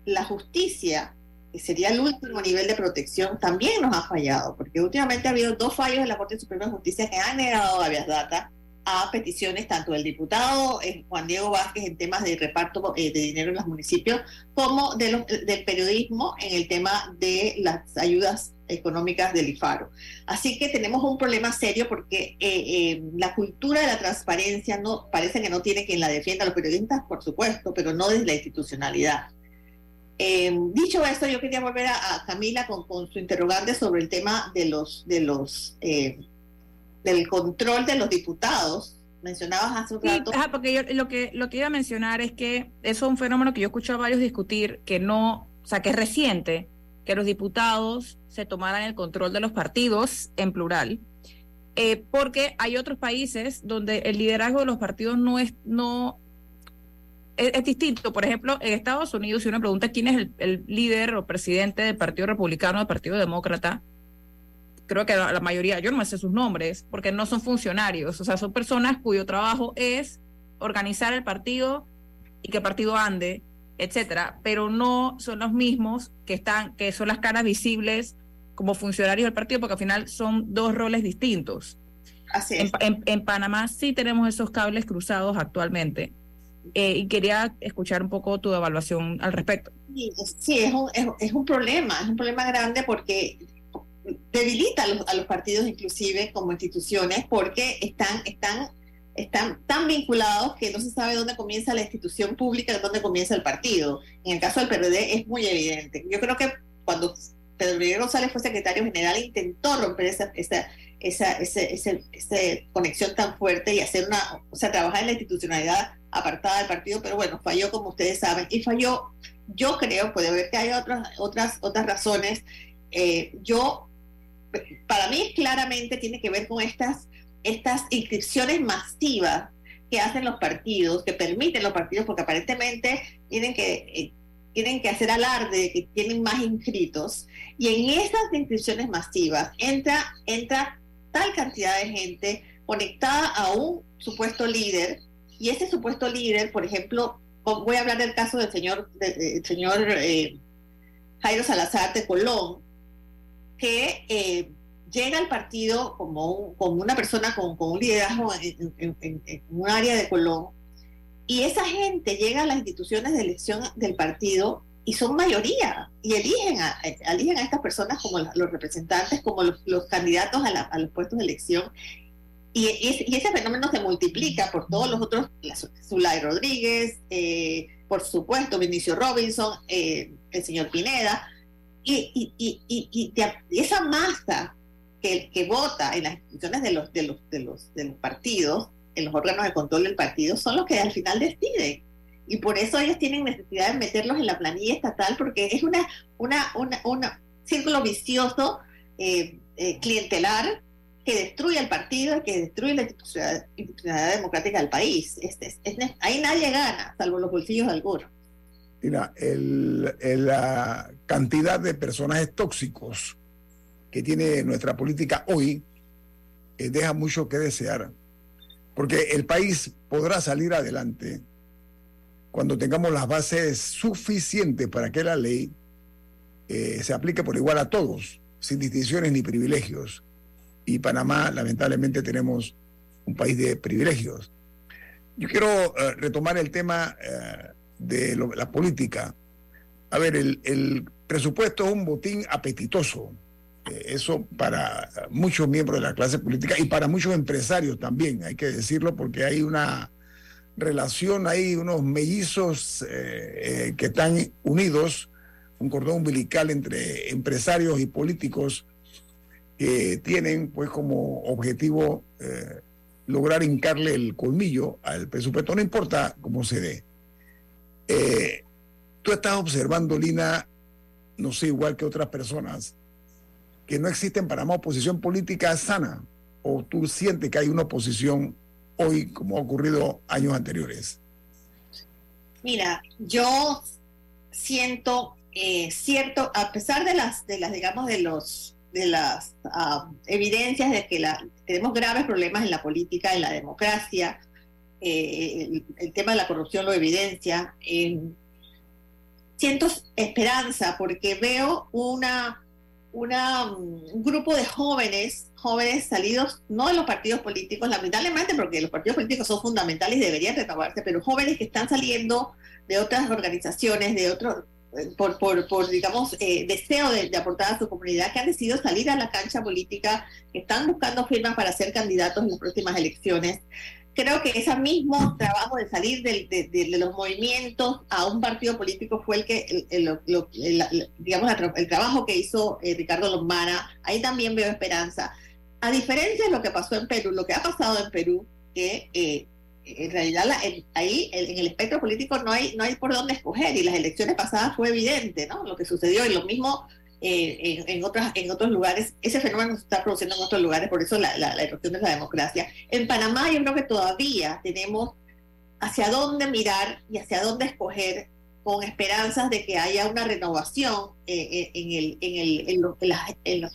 la justicia, que sería el último nivel de protección, también nos ha fallado, porque últimamente ha habido dos fallos en la Corte Suprema de Justicia que han negado a data a peticiones tanto del diputado eh, Juan Diego Vázquez en temas de reparto eh, de dinero en los municipios, como del periodismo en el tema de las ayudas económicas del IFARO. Así que tenemos un problema serio porque eh, la cultura de la transparencia no parece que no tiene quien la defienda, los periodistas por supuesto, pero no desde la institucionalidad. dicho esto, yo quería volver a, Camila con, con, su interrogante sobre el tema de los de los del control de los diputados. Mencionabas hace un rato. porque yo lo que, lo que iba a mencionar es que eso es un fenómeno que yo he escuchado a varios discutir, que no, o sea, que es reciente, que los diputados se tomaran el control de los partidos en plural. Eh, porque hay otros países donde el liderazgo de los partidos no es, no es, distinto. Por ejemplo, en Estados Unidos, si uno pregunta quién es el, el, líder o presidente del Partido Republicano, del Partido Demócrata, creo que la, mayoría, yo no me sé sus nombres, porque no son funcionarios, o sea, son personas cuyo trabajo es organizar el partido y que el partido ande, etcétera, pero no son los mismos que están, que son las caras visibles como funcionarios del partido, porque al final son dos roles distintos. Así es. En, Panamá sí tenemos esos cables cruzados actualmente. Eh, y quería escuchar un poco tu evaluación al respecto. Sí, es, un, es un problema, es un problema grande porque debilita a los, a los, partidos inclusive como instituciones porque están, están, están tan vinculados que no se sabe dónde comienza la institución pública dónde comienza el partido. En el caso del PRD es muy evidente. Yo creo que cuando Pedro Miguel González fue secretario general intentó romper esa, esa, esa, esa, conexión tan fuerte y hacer una, o sea, trabajar en la institucionalidad apartada del partido, pero bueno, falló como ustedes saben y falló. Yo creo, puede haber que hay otras, otras, otras razones. Eh, yo para mí claramente tiene que ver con estas, estas inscripciones masivas que hacen los partidos, que permiten los partidos, porque aparentemente tienen que, eh, tienen que hacer alarde de que tienen más inscritos, y en esas inscripciones masivas entra, entra tal cantidad de gente conectada a un supuesto líder, y ese supuesto líder, por ejemplo, voy a hablar del caso del señor, señor eh, Jairo Salazar de Colón, que eh, llega al partido como, como una persona con, un liderazgo en, un área de Colón, y esa gente llega a las instituciones de elección del partido y son mayoría, y eligen a, eligen a estas personas como los representantes, como los, candidatos a, los puestos de elección, y, ese fenómeno se multiplica por todos los otros, Zulay Rodríguez, eh, por supuesto, Vinicio Robinson, eh, el señor Pineda, y, y, y, y, esa masa que, que, vota en las instituciones de los, de, los, de, los, de los partidos, en los órganos de control del partido, son los que al final deciden. Y por eso ellos tienen necesidad de meterlos en la planilla estatal, porque es una, una, una, un círculo vicioso eh, eh, clientelar que destruye el partido que destruye la institucionalidad, democrática del país. ahí nadie gana, salvo los bolsillos de algunos. Mira, la cantidad de personajes tóxicos que tiene nuestra política hoy eh, deja mucho que desear, porque el país podrá salir adelante cuando tengamos las bases suficientes para que la ley eh, se aplique por igual a todos, sin distinciones ni privilegios. Y Panamá, lamentablemente, tenemos un país de privilegios. Yo quiero eh, retomar el tema de la política. A ver, el, presupuesto es un botín apetitoso. Eh, eso para muchos miembros de la clase política y para muchos empresarios también, hay que decirlo, porque hay una relación, hay unos mellizos eh, eh, que están unidos, un cordón umbilical entre empresarios y políticos que tienen pues como objetivo lograr hincarle el colmillo al presupuesto, no importa cómo se dé. Eh, tú estás observando, Lina, no sé, igual que otras personas, que no existe en Panamá oposición política sana, o tú sientes que hay una oposición hoy como ha ocurrido años anteriores. Mira, yo siento eh, cierto, a pesar de las, de las, digamos, de los de las ah, evidencias de que la, tenemos graves problemas en la política, en la democracia, eh, el, tema de la corrupción lo evidencia. siento esperanza porque veo una, una, un grupo de jóvenes, jóvenes salidos no de los partidos políticos, lamentablemente porque los partidos políticos son fundamentales y deberían renovarse, pero jóvenes que están saliendo de otras organizaciones, de otros por, por, por digamos, eh, deseo de, aportar a su comunidad, que han decidido salir a la cancha política, que están buscando firmas para ser candidatos en las próximas elecciones. Creo que ese mismo trabajo de salir de, los movimientos a un partido político fue el que, el, digamos, el trabajo que hizo eh, Ricardo Lombana. Ahí también veo esperanza. A diferencia de lo que pasó en Perú, lo que ha pasado en Perú, que eh, en realidad ahí en el espectro político no hay, no hay por dónde escoger y las elecciones pasadas fue evidente, ¿no? Lo que sucedió y lo mismo eh, en, otras, en otros lugares, ese fenómeno se está produciendo en otros lugares, por eso la, la, erupción de la democracia. En Panamá yo creo que todavía tenemos hacia dónde mirar y hacia dónde escoger con esperanzas de que haya una renovación eh, eh, en, el, en, el, en, la, en la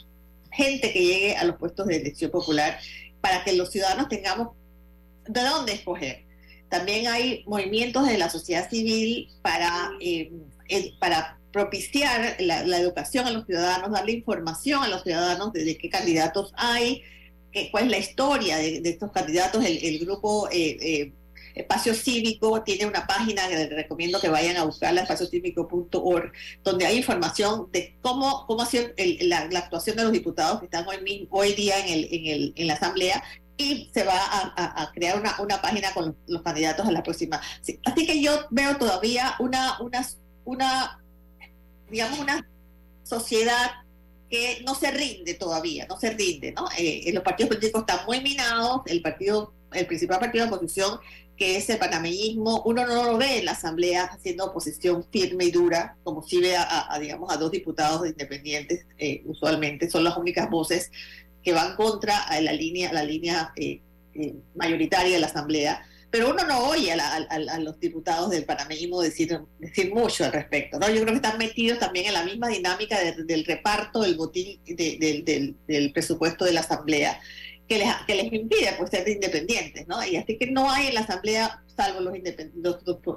gente que llegue a los puestos de elección popular para que los ciudadanos tengamos de dónde escoger. También hay movimientos de la sociedad civil para, eh, para propiciar la, educación a los ciudadanos, darle información a los ciudadanos de, qué candidatos hay, cuál es la historia de, estos candidatos. El, grupo eh, eh, Espacio Cívico tiene una página que les recomiendo que vayan a buscarla, espaciocívico.org, donde hay información de cómo, cómo ha sido la, actuación de los diputados que están hoy, hoy día en, el, en, el, en la Asamblea y se va a, crear una, una, página con los, candidatos a la próxima. así que yo veo todavía una, una, una, digamos, una sociedad que no se rinde todavía, no se rinde, ¿no? Eh, los partidos políticos están muy minados, el partido, el principal partido de oposición, que es el panameísmo, uno no lo ve en la asamblea haciendo oposición firme y dura, como si ve a, digamos, a dos diputados independientes, eh, usualmente son las únicas voces que van contra la línea, la línea eh, eh, mayoritaria de la Asamblea, pero uno no oye a, los diputados del panameísmo decir, decir mucho al respecto. ¿no? Yo creo que están metidos también en la misma dinámica del reparto del botín del presupuesto de la Asamblea que les, que les impide pues, ser independientes. ¿no? Y así que no hay en la Asamblea salvo los,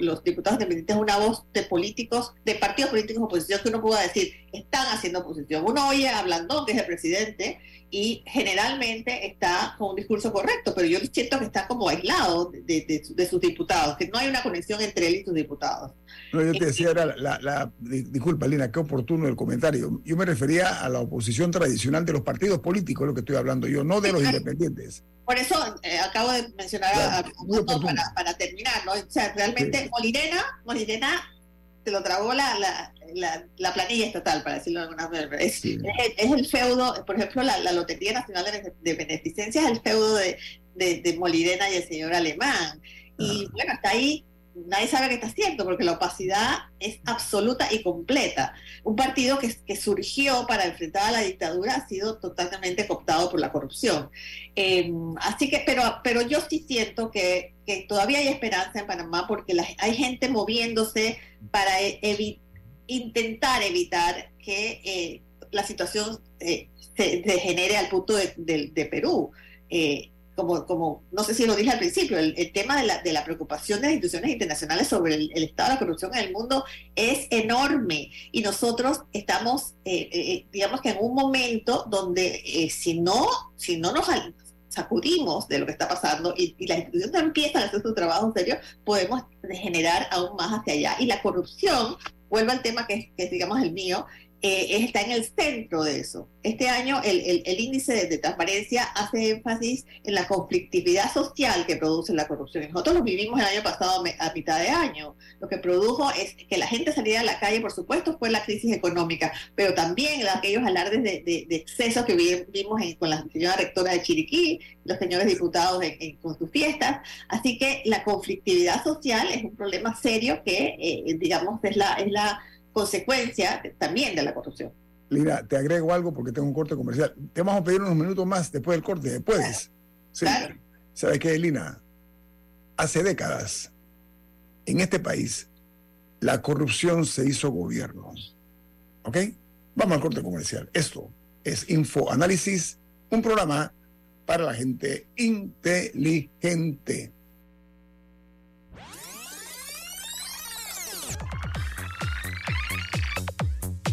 los, diputados independientes, una voz de políticos, de partidos políticos de oposición que uno pueda decir, están haciendo oposición. Uno oye a Blandón, que es el presidente, y generalmente está con un discurso correcto, pero yo siento que está como aislado de, sus diputados, que no hay una conexión entre él y sus diputados. No, yo te decía, era la, disculpa, Lina, qué oportuno el comentario. Yo me refería a la oposición tradicional de los partidos políticos, lo que estoy hablando yo, no de los independientes. Por eso eh, acabo de mencionar a, para, terminar, ¿no? O sea, realmente Molirena, Molirena se lo tragó la, la, la, planilla estatal, para decirlo de alguna manera. Es, el feudo, por ejemplo, la, Lotería Nacional de, Beneficencia es el feudo de, de, de Molirena y el señor Alemán. Y bueno, está ahí nadie sabe qué está haciendo porque la opacidad es absoluta y completa. Un partido que, que, surgió para enfrentar a la dictadura ha sido totalmente cooptado por la corrupción. Em, así que, pero, pero yo sí siento que, que todavía hay esperanza en Panamá porque hay gente moviéndose para e, intentar evitar que eh, la situación eh, se degenere al punto de, de Perú. Eh, como, como no sé si lo dije al principio, el, tema de la, de la, preocupación de las instituciones internacionales sobre el, estado de la corrupción en el mundo es enorme y nosotros estamos, eh, eh, eh, digamos que en un momento donde si, no, si no nos sacudimos de lo que está pasando y, las instituciones empiezan a hacer su trabajo en serio, podemos degenerar aún más hacia allá. Y la corrupción, vuelvo al tema que, que es, digamos, el mío, eh, está en el centro de eso. Este año el, el, índice de, transparencia hace énfasis en la conflictividad social que produce la corrupción. Nosotros lo vivimos el año pasado a mitad de año. Lo que produjo es que la gente saliera a la calle, por supuesto, fue la crisis económica, pero también aquellos alardes de, de, excesos que vimos con la señora rectora de Chiriquí, los señores diputados con sus fiestas. Así que la conflictividad social es un problema serio que, eh, digamos, es la... Es la consecuencia también de la corrupción. Lina, te agrego algo porque tengo un corte comercial. Te vamos a pedir unos minutos más después del corte. ¿Puedes? Sí. ¿Sabes qué, Lina? Hace décadas, en este país, la corrupción se hizo gobierno. ¿Ok? Vamos al corte comercial. Esto es Info Análisis, un programa para la gente inteligente.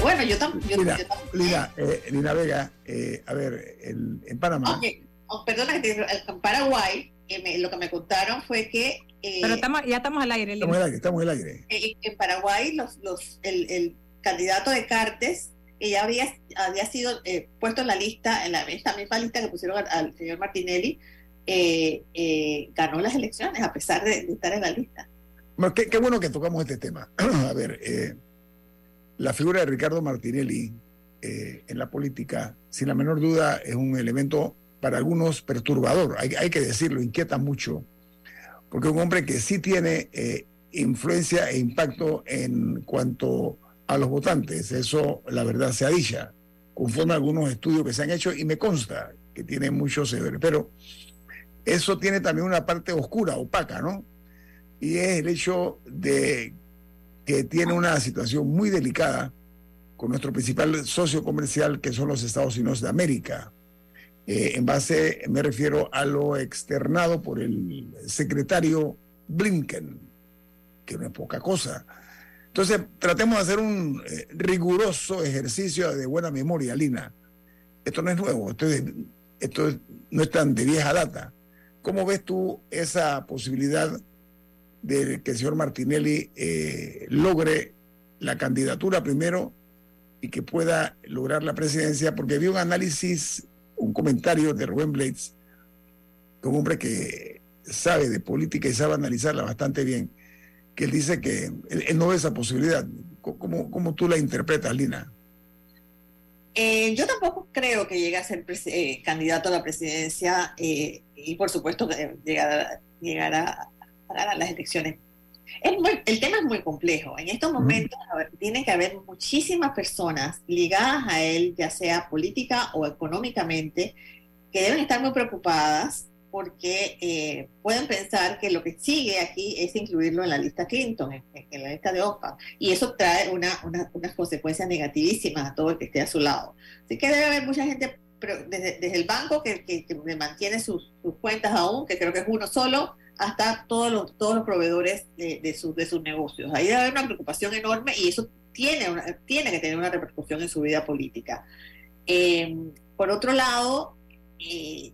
Bueno, yo también. Lina, eh, Lina, Vega, eh, a ver, en Panamá. Oh, perdona, en Paraguay, lo que me contaron fue que. Eh, Pero estamos, ya estamos al aire, Estamos al aire, estamos al aire. en Paraguay, los, los, el, candidato de Cartes que ya había, había sido puesto en la lista, en la esta misma lista que pusieron al, señor Martinelli, ganó las elecciones a pesar de, estar en la lista. Bueno, qué, qué, bueno que tocamos este tema. a ver, la figura de Ricardo Martinelli eh, en la política, sin la menor duda, es un elemento para algunos perturbador, hay, que decirlo, inquieta mucho, porque es un hombre que sí tiene eh, influencia e impacto en cuanto a los votantes, eso la verdad se ha dicho, conforme a algunos estudios que se han hecho y me consta que tiene mucho severo, pero eso tiene también una parte oscura, opaca, ¿no? Y es el hecho de que tiene una situación muy delicada con nuestro principal socio comercial, que son los Estados Unidos de América. Eh, en base, me refiero a lo externado por el secretario Blinken, que no es poca cosa. Entonces, tratemos de hacer un eh, riguroso ejercicio de buena memoria, Lina. Esto no es nuevo, esto, esto no es tan de vieja data. ¿Cómo ves tú esa posibilidad de que el señor Martinelli eh, logre la candidatura primero y que pueda lograr la presidencia, porque vi un análisis, un comentario de Rubén Blades, un hombre que sabe de política y sabe analizarla bastante bien, que él dice que él, no ve esa posibilidad. ¿Cómo, cómo tú la interpretas, Lina? Eh, yo tampoco creo que llegue a ser eh, candidato a la presidencia y por supuesto llegará, llegará a las elecciones. Es el tema es muy complejo. En estos momentos tiene que haber muchísimas personas ligadas a él, ya sea política o económicamente, que deben estar muy preocupadas porque eh, pueden pensar que lo que sigue aquí es incluirlo en la lista Clinton, en, la lista de OPA, y eso trae una, unas consecuencias negativísimas a todo el que esté a su lado. Así que debe haber mucha gente desde, desde el banco que, que, mantiene sus, sus, cuentas aún, que creo que es uno solo, hasta todos los, todos los proveedores de, de, de sus negocios. Ahí debe haber una preocupación enorme y eso tiene, tiene que tener una repercusión en su vida política. Eh, por otro lado, eh,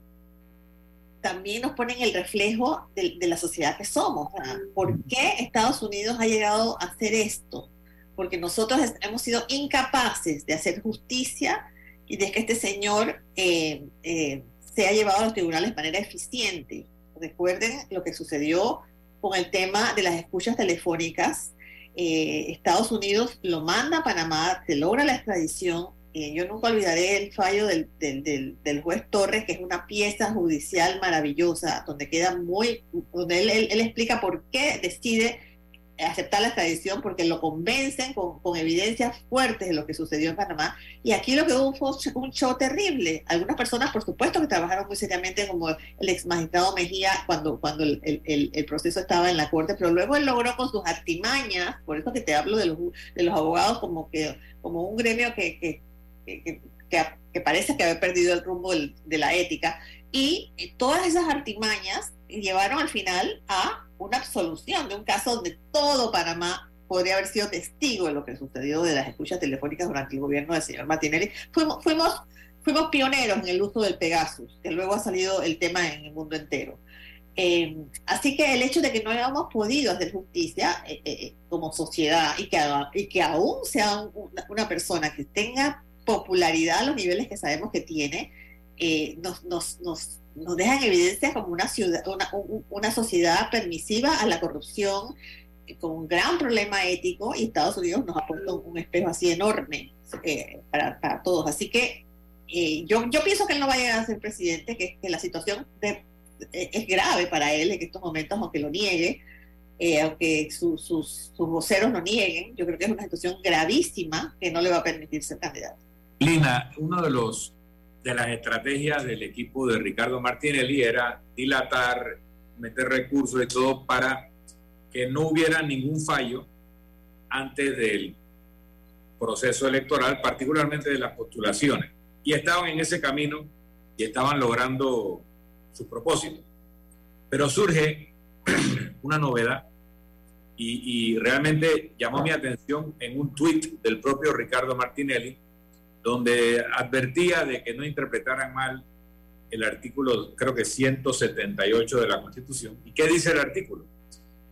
también nos ponen el reflejo de, la sociedad que somos. ¿Por qué Estados Unidos ha llegado a hacer esto? porque nosotros hemos sido incapaces de hacer justicia y de que este señor eh, eh, se ha llevado a los tribunales de manera eficiente. Recuerden lo que sucedió con el tema de las escuchas telefónicas. Eh, Estados Unidos lo manda a Panamá, se logra la extradición. yo nunca olvidaré el fallo del, del, del, juez Torres, que es una pieza judicial maravillosa, donde queda muy, donde él, él explica por qué decide aceptar la extradición porque lo convencen con, con, evidencias fuertes de lo que sucedió en Panamá. Y aquí lo que hubo fue un show terrible. Algunas personas, por supuesto, que trabajaron muy seriamente, como el ex magistrado Mejía, cuando, cuando el, el, proceso estaba en la corte, pero luego él logró con sus artimañas, por eso que te hablo de los, de los abogados como, que, como un gremio que, que, que parece que había perdido el rumbo de la ética. Y todas esas artimañas llevaron al final a una absolución de un caso donde todo Panamá podría haber sido testigo de lo que sucedió de las escuchas telefónicas durante el gobierno del señor Martinelli. Fuimos, fuimos, fuimos pioneros en el uso del Pegasus, que luego ha salido el tema en el mundo entero. Eh, así que el hecho de que no hayamos podido hacer justicia eh, eh, como sociedad y que, y que aún sea una, una, persona que tenga popularidad a los niveles que sabemos que tiene, nos, nos, nos, nos deja en evidencia como una, ciudad, una, una sociedad permisiva a la corrupción, eh, con un gran problema ético, y Estados Unidos nos ha puesto un espejo así enorme eh, para, para, todos. Así que eh, yo, yo pienso que él no va a llegar a ser presidente, que, que la situación de, es grave para él en estos momentos, aunque lo niegue, aunque sus, sus voceros lo nieguen, yo creo que es una situación gravísima que no le va a permitir ser candidato. Lina, uno de los de las estrategias del equipo de Ricardo Martinelli era dilatar, meter recursos y todo para que no hubiera ningún fallo antes del proceso electoral, particularmente de las postulaciones. Y estaban en ese camino y estaban logrando su propósito. Pero surge una novedad y, realmente llamó mi atención en un tuit del propio Ricardo Martinelli, donde advertía de que no interpretaran mal el artículo, creo que 178 de la Constitución. ¿Y qué dice el artículo?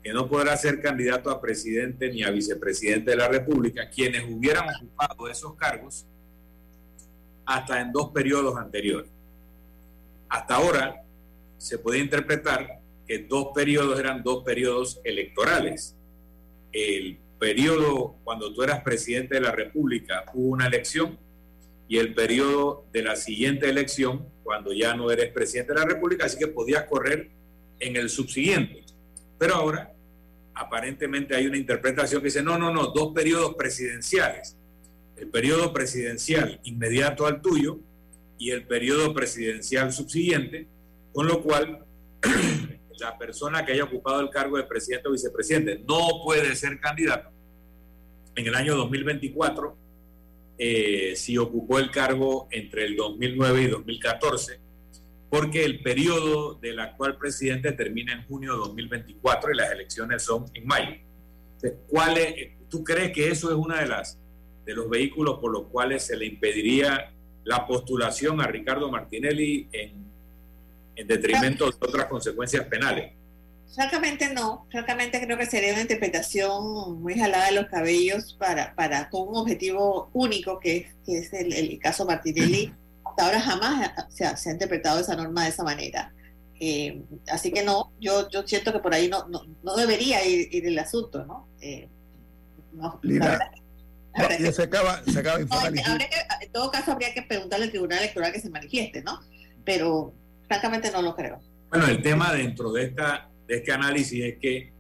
Que no podrá ser candidato a presidente ni a vicepresidente de la República quienes hubieran ocupado esos cargos hasta en dos periodos anteriores. Hasta ahora se puede interpretar que dos periodos eran dos periodos electorales. El periodo cuando tú eras presidente de la República hubo una elección y el periodo de la siguiente elección, cuando ya no eres presidente de la República, así que podías correr en el subsiguiente. Pero ahora, aparentemente hay una interpretación que dice, no, no, no, dos periodos presidenciales. El periodo presidencial inmediato al tuyo y el periodo presidencial subsiguiente, con lo cual la persona que haya ocupado el cargo de presidente o vicepresidente no puede ser candidato en el año 2024 eh, si ocupó el cargo entre el 2009 y 2014, porque el periodo del actual presidente termina en junio de 2024 y las elecciones son en mayo. ¿cuál es, ¿Tú crees que eso es uno de, las, de los vehículos por los cuales se le impediría la postulación a Ricardo Martinelli en, en detrimento de otras consecuencias penales? Francamente no, francamente creo que sería una interpretación muy jalada de los cabellos para, para con un objetivo único que es, que es el, caso Martinelli. Hasta ahora jamás se ha, se ha, interpretado esa norma de esa manera. Eh, así que no, yo, yo siento que por ahí no, no, no debería ir, ir, el asunto, ¿no? Eh, no se acaba, se acaba no, En todo caso habría que preguntarle al Tribunal Electoral que se manifieste, ¿no? Pero francamente no lo creo. Bueno, el tema dentro de esta de este análisis es que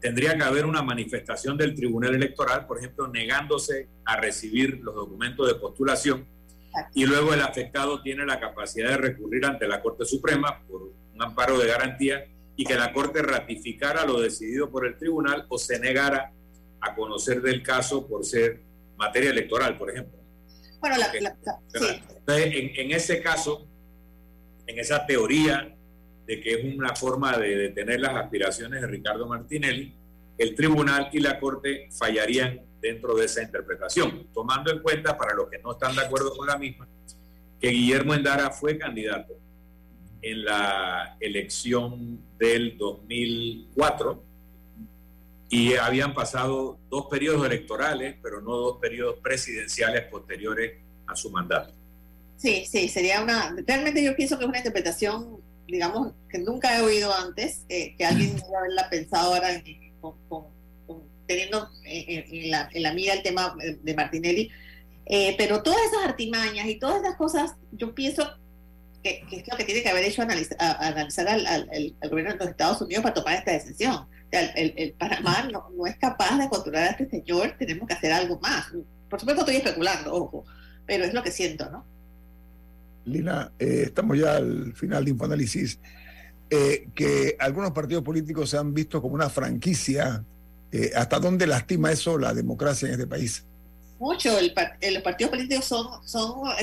tendría que haber una manifestación del Tribunal Electoral, por ejemplo, negándose a recibir los documentos de postulación y luego el afectado tiene la capacidad de recurrir ante la Corte Suprema por un amparo de garantía y que la Corte ratificara lo decidido por el tribunal o se negara a conocer del caso por ser materia electoral, por ejemplo. Bueno, la, sí. en, en ese caso, en esa teoría de que es una forma de detener las aspiraciones de Ricardo Martinelli, el tribunal y la corte fallarían dentro de esa interpretación, tomando en cuenta, para los que no están de acuerdo con la misma, que Guillermo Endara fue candidato en la elección del 2004 y habían pasado dos periodos electorales, pero no dos periodos presidenciales posteriores a su mandato. Sí, sí, sería una, realmente yo pienso que es una interpretación, digamos, que nunca he oído antes, eh, que alguien debe haberla pensado ahora teniendo en, la, en la mira el tema de Martinelli, eh, pero todas esas artimañas y todas esas cosas, yo pienso que, es lo que tiene que haber hecho analizar, analizar al, al, gobierno de los Estados Unidos para tomar esta decisión. el, el, Panamá no, no, es capaz de controlar a este señor, tenemos que hacer algo más. Por supuesto estoy especulando, ojo, pero es lo que siento, ¿no? Lina, eh, estamos ya al final de Infoanálisis, eh, que algunos partidos políticos se han visto como una franquicia. Eh, ¿Hasta dónde lastima eso la democracia en este país? Mucho, el, los partidos políticos son,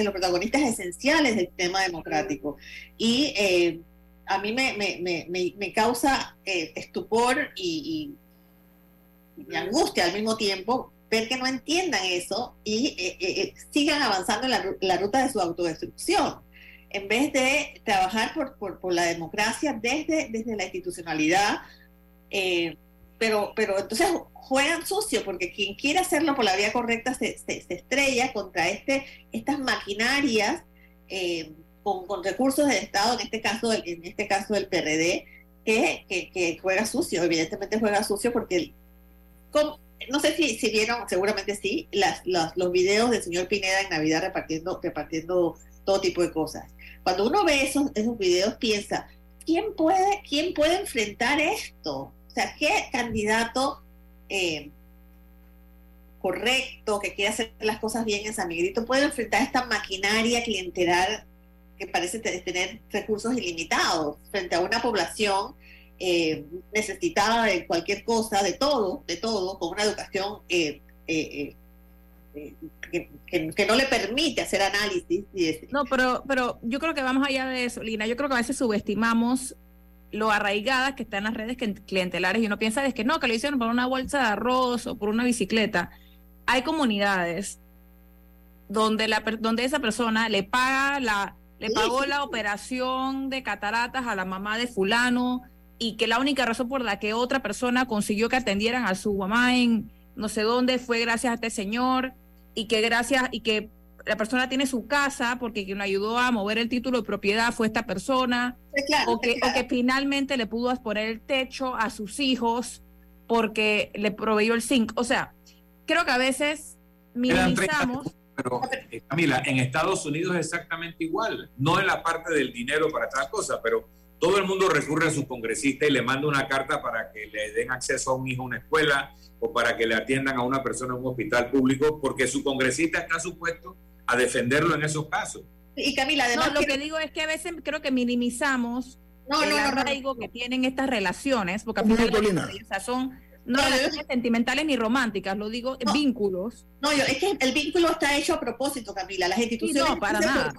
los protagonistas esenciales del tema democrático. Y a mí me, causa estupor y, angustia al mismo tiempo ver que no entiendan eso y eh, eh, eh, sigan avanzando en la, ruta de su autodestrucción, en vez de trabajar por, por, la democracia desde, desde la institucionalidad. pero, pero entonces juegan sucio, porque quien quiere hacerlo por la vía correcta se, se, estrella contra este, estas maquinarias con, con, recursos del Estado, en este caso, en este caso del PRD, que, juega sucio, evidentemente juega sucio porque no sé si, si vieron, seguramente sí, las, los videos del señor Pineda en Navidad repartiendo, repartiendo todo tipo de cosas. Cuando uno ve esos, esos videos, piensa, ¿quién puede, quién puede enfrentar esto? O sea, ¿qué candidato eh, correcto, que quiere hacer las cosas bien en San Miguelito, puede enfrentar esta maquinaria clientelar que parece tener recursos ilimitados frente a una población eh, necesitada de cualquier cosa, de todo, de todo, con una educación eh, eh, eh, que, no le permite hacer análisis. No, pero, pero yo creo que vamos allá de eso, Lina. Yo creo que a veces subestimamos lo arraigadas que están las redes clientelares y uno piensa es que no, que lo hicieron por una bolsa de arroz o por una bicicleta. Hay comunidades donde, la, donde esa persona le paga la, le pagó la operación de cataratas a la mamá de fulano, y que la única razón por la que otra persona consiguió que atendieran a su mamá en no sé dónde fue gracias a este señor y que gracias y que la persona tiene su casa porque quien ayudó a mover el título de propiedad fue esta persona o, que, o que finalmente le pudo poner el techo a sus hijos porque le proveyó el zinc. O sea, creo que a veces minimizamos. Pero, eh, Camila, en Estados Unidos es exactamente igual. No en la parte del dinero para tal cosa, pero todo el mundo recurre a su congresista y le manda una carta para que le den acceso a un hijo a una escuela o para que le atiendan a una persona en un hospital público, porque su congresista está supuesto a defenderlo en esos casos. Y Camila, además... lo que digo es que a veces creo que minimizamos el arraigo que tienen estas relaciones, porque al final son no relaciones sentimentales ni románticas, lo digo, vínculos. No, yo, es que el vínculo está hecho a propósito, Camila. Las instituciones. no, para nada.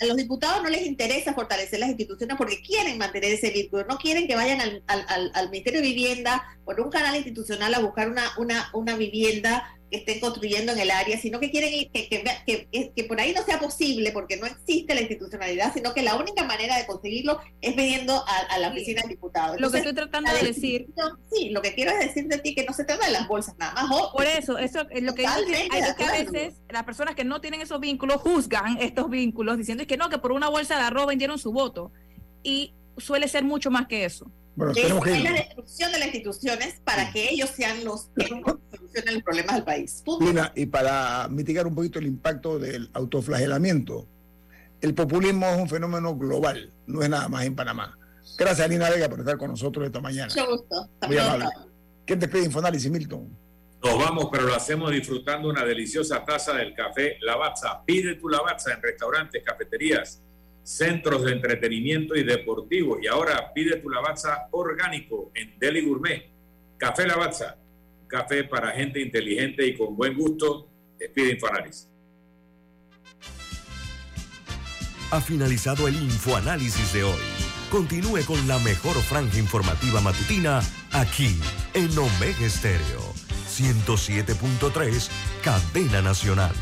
a los diputados no les interesa fortalecer las instituciones porque quieren mantener ese vínculo. No quieren que vayan al, al, al Ministerio de Vivienda por un canal institucional a buscar una, una, una vivienda que estén construyendo en el área, sino que quieren que, que, que, por ahí no sea posible porque no existe la institucionalidad, sino que la única manera de conseguirlo es viniendo a, la oficina del diputado. lo que estoy tratando de decir. Sí, lo que quiero es decir de ti que no se trata de las bolsas nada más. por eso, eso es lo que es que a veces las personas que no tienen esos vínculos juzgan estos vínculos diciendo que no, que por una bolsa de arroz vendieron su voto. Y suele ser mucho más que eso. Bueno, es la destrucción de las instituciones para que ellos sean los que solucionen los problemas del país. Lina, y para mitigar un poquito el impacto del autoflagelamiento, el populismo es un fenómeno global, no es nada más en Panamá. Gracias, Lina Vega, por estar con nosotros esta mañana. Mucho gusto. Muy amable. ¿Quién te pide Infoanálisis, Milton? Nos vamos, pero lo hacemos disfrutando una deliciosa taza del café Lavazza. Pide tu Lavazza en restaurantes, cafeterías centros de entretenimiento y deportivos. Y ahora pide tu Lavazza orgánico en Deli Gourmet. Café Lavazza, café para gente inteligente y con buen gusto. Despide Infoanálisis. Ha finalizado el Infoanálisis de hoy. Continúe con la mejor franja informativa matutina aquí en Omega Estéreo 107.3, Cadena Nacional.